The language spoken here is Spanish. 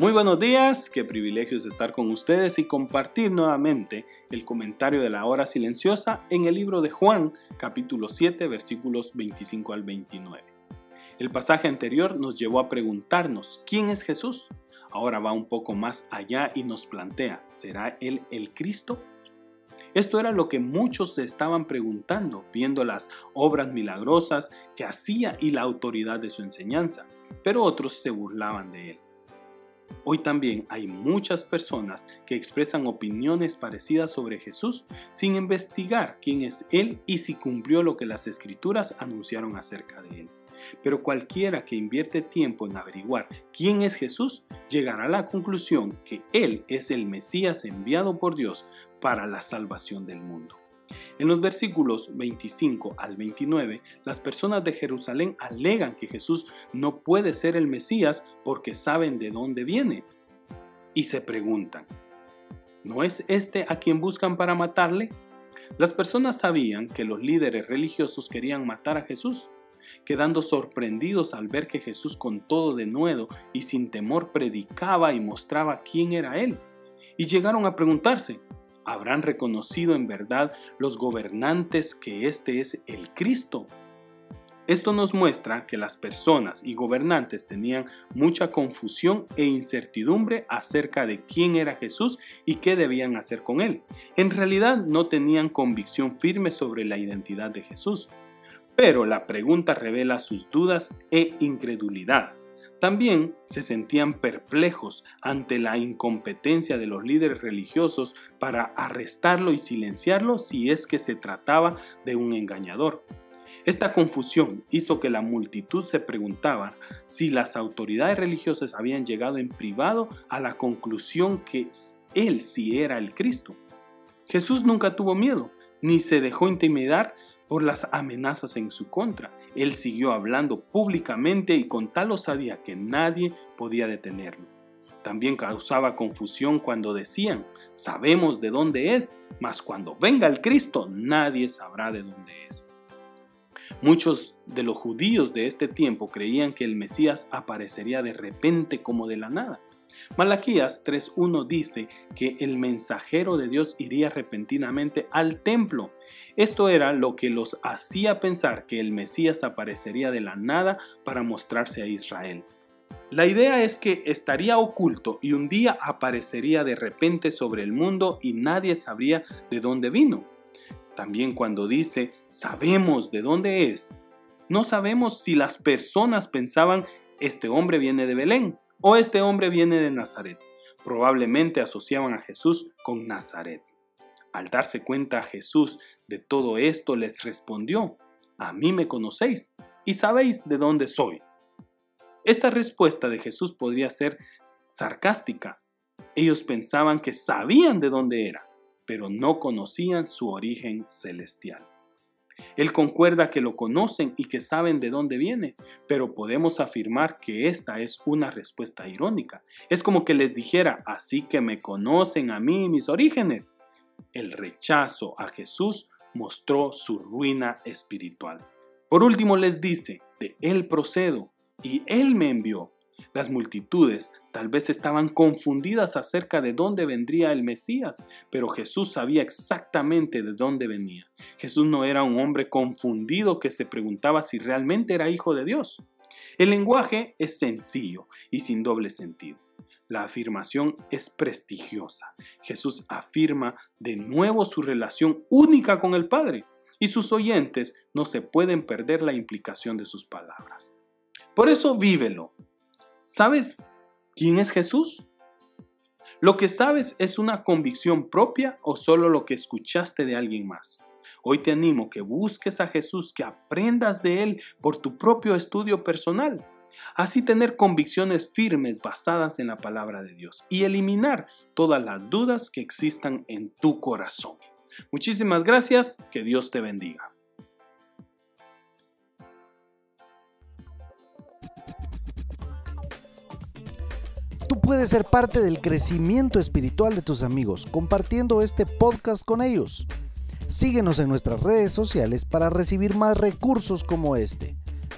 Muy buenos días, qué privilegio es estar con ustedes y compartir nuevamente el comentario de la hora silenciosa en el libro de Juan, capítulo 7, versículos 25 al 29. El pasaje anterior nos llevó a preguntarnos, ¿quién es Jesús? Ahora va un poco más allá y nos plantea, ¿será Él el Cristo? Esto era lo que muchos se estaban preguntando, viendo las obras milagrosas que hacía y la autoridad de su enseñanza, pero otros se burlaban de él. Hoy también hay muchas personas que expresan opiniones parecidas sobre Jesús sin investigar quién es Él y si cumplió lo que las escrituras anunciaron acerca de Él. Pero cualquiera que invierte tiempo en averiguar quién es Jesús llegará a la conclusión que Él es el Mesías enviado por Dios para la salvación del mundo. En los versículos 25 al 29, las personas de Jerusalén alegan que Jesús no puede ser el Mesías porque saben de dónde viene. Y se preguntan, ¿no es este a quien buscan para matarle? Las personas sabían que los líderes religiosos querían matar a Jesús, quedando sorprendidos al ver que Jesús con todo de nuevo y sin temor predicaba y mostraba quién era Él. Y llegaron a preguntarse, habrán reconocido en verdad los gobernantes que este es el Cristo. Esto nos muestra que las personas y gobernantes tenían mucha confusión e incertidumbre acerca de quién era Jesús y qué debían hacer con él. En realidad no tenían convicción firme sobre la identidad de Jesús, pero la pregunta revela sus dudas e incredulidad. También se sentían perplejos ante la incompetencia de los líderes religiosos para arrestarlo y silenciarlo si es que se trataba de un engañador. Esta confusión hizo que la multitud se preguntaba si las autoridades religiosas habían llegado en privado a la conclusión que él sí era el Cristo. Jesús nunca tuvo miedo, ni se dejó intimidar por las amenazas en su contra. Él siguió hablando públicamente y con tal osadía que nadie podía detenerlo. También causaba confusión cuando decían, sabemos de dónde es, mas cuando venga el Cristo nadie sabrá de dónde es. Muchos de los judíos de este tiempo creían que el Mesías aparecería de repente como de la nada. Malaquías 3.1 dice que el mensajero de Dios iría repentinamente al templo esto era lo que los hacía pensar que el Mesías aparecería de la nada para mostrarse a Israel. La idea es que estaría oculto y un día aparecería de repente sobre el mundo y nadie sabría de dónde vino. También cuando dice, sabemos de dónde es, no sabemos si las personas pensaban, este hombre viene de Belén o este hombre viene de Nazaret. Probablemente asociaban a Jesús con Nazaret. Al darse cuenta Jesús de todo esto, les respondió, a mí me conocéis y sabéis de dónde soy. Esta respuesta de Jesús podría ser sarcástica. Ellos pensaban que sabían de dónde era, pero no conocían su origen celestial. Él concuerda que lo conocen y que saben de dónde viene, pero podemos afirmar que esta es una respuesta irónica. Es como que les dijera, así que me conocen a mí y mis orígenes, el rechazo a Jesús mostró su ruina espiritual. Por último les dice, de Él procedo y Él me envió. Las multitudes tal vez estaban confundidas acerca de dónde vendría el Mesías, pero Jesús sabía exactamente de dónde venía. Jesús no era un hombre confundido que se preguntaba si realmente era hijo de Dios. El lenguaje es sencillo y sin doble sentido. La afirmación es prestigiosa. Jesús afirma de nuevo su relación única con el Padre y sus oyentes no se pueden perder la implicación de sus palabras. Por eso vívelo. ¿Sabes quién es Jesús? ¿Lo que sabes es una convicción propia o solo lo que escuchaste de alguien más? Hoy te animo que busques a Jesús, que aprendas de Él por tu propio estudio personal Así tener convicciones firmes basadas en la palabra de Dios y eliminar todas las dudas que existan en tu corazón. Muchísimas gracias, que Dios te bendiga. Tú puedes ser parte del crecimiento espiritual de tus amigos compartiendo este podcast con ellos. Síguenos en nuestras redes sociales para recibir más recursos como este.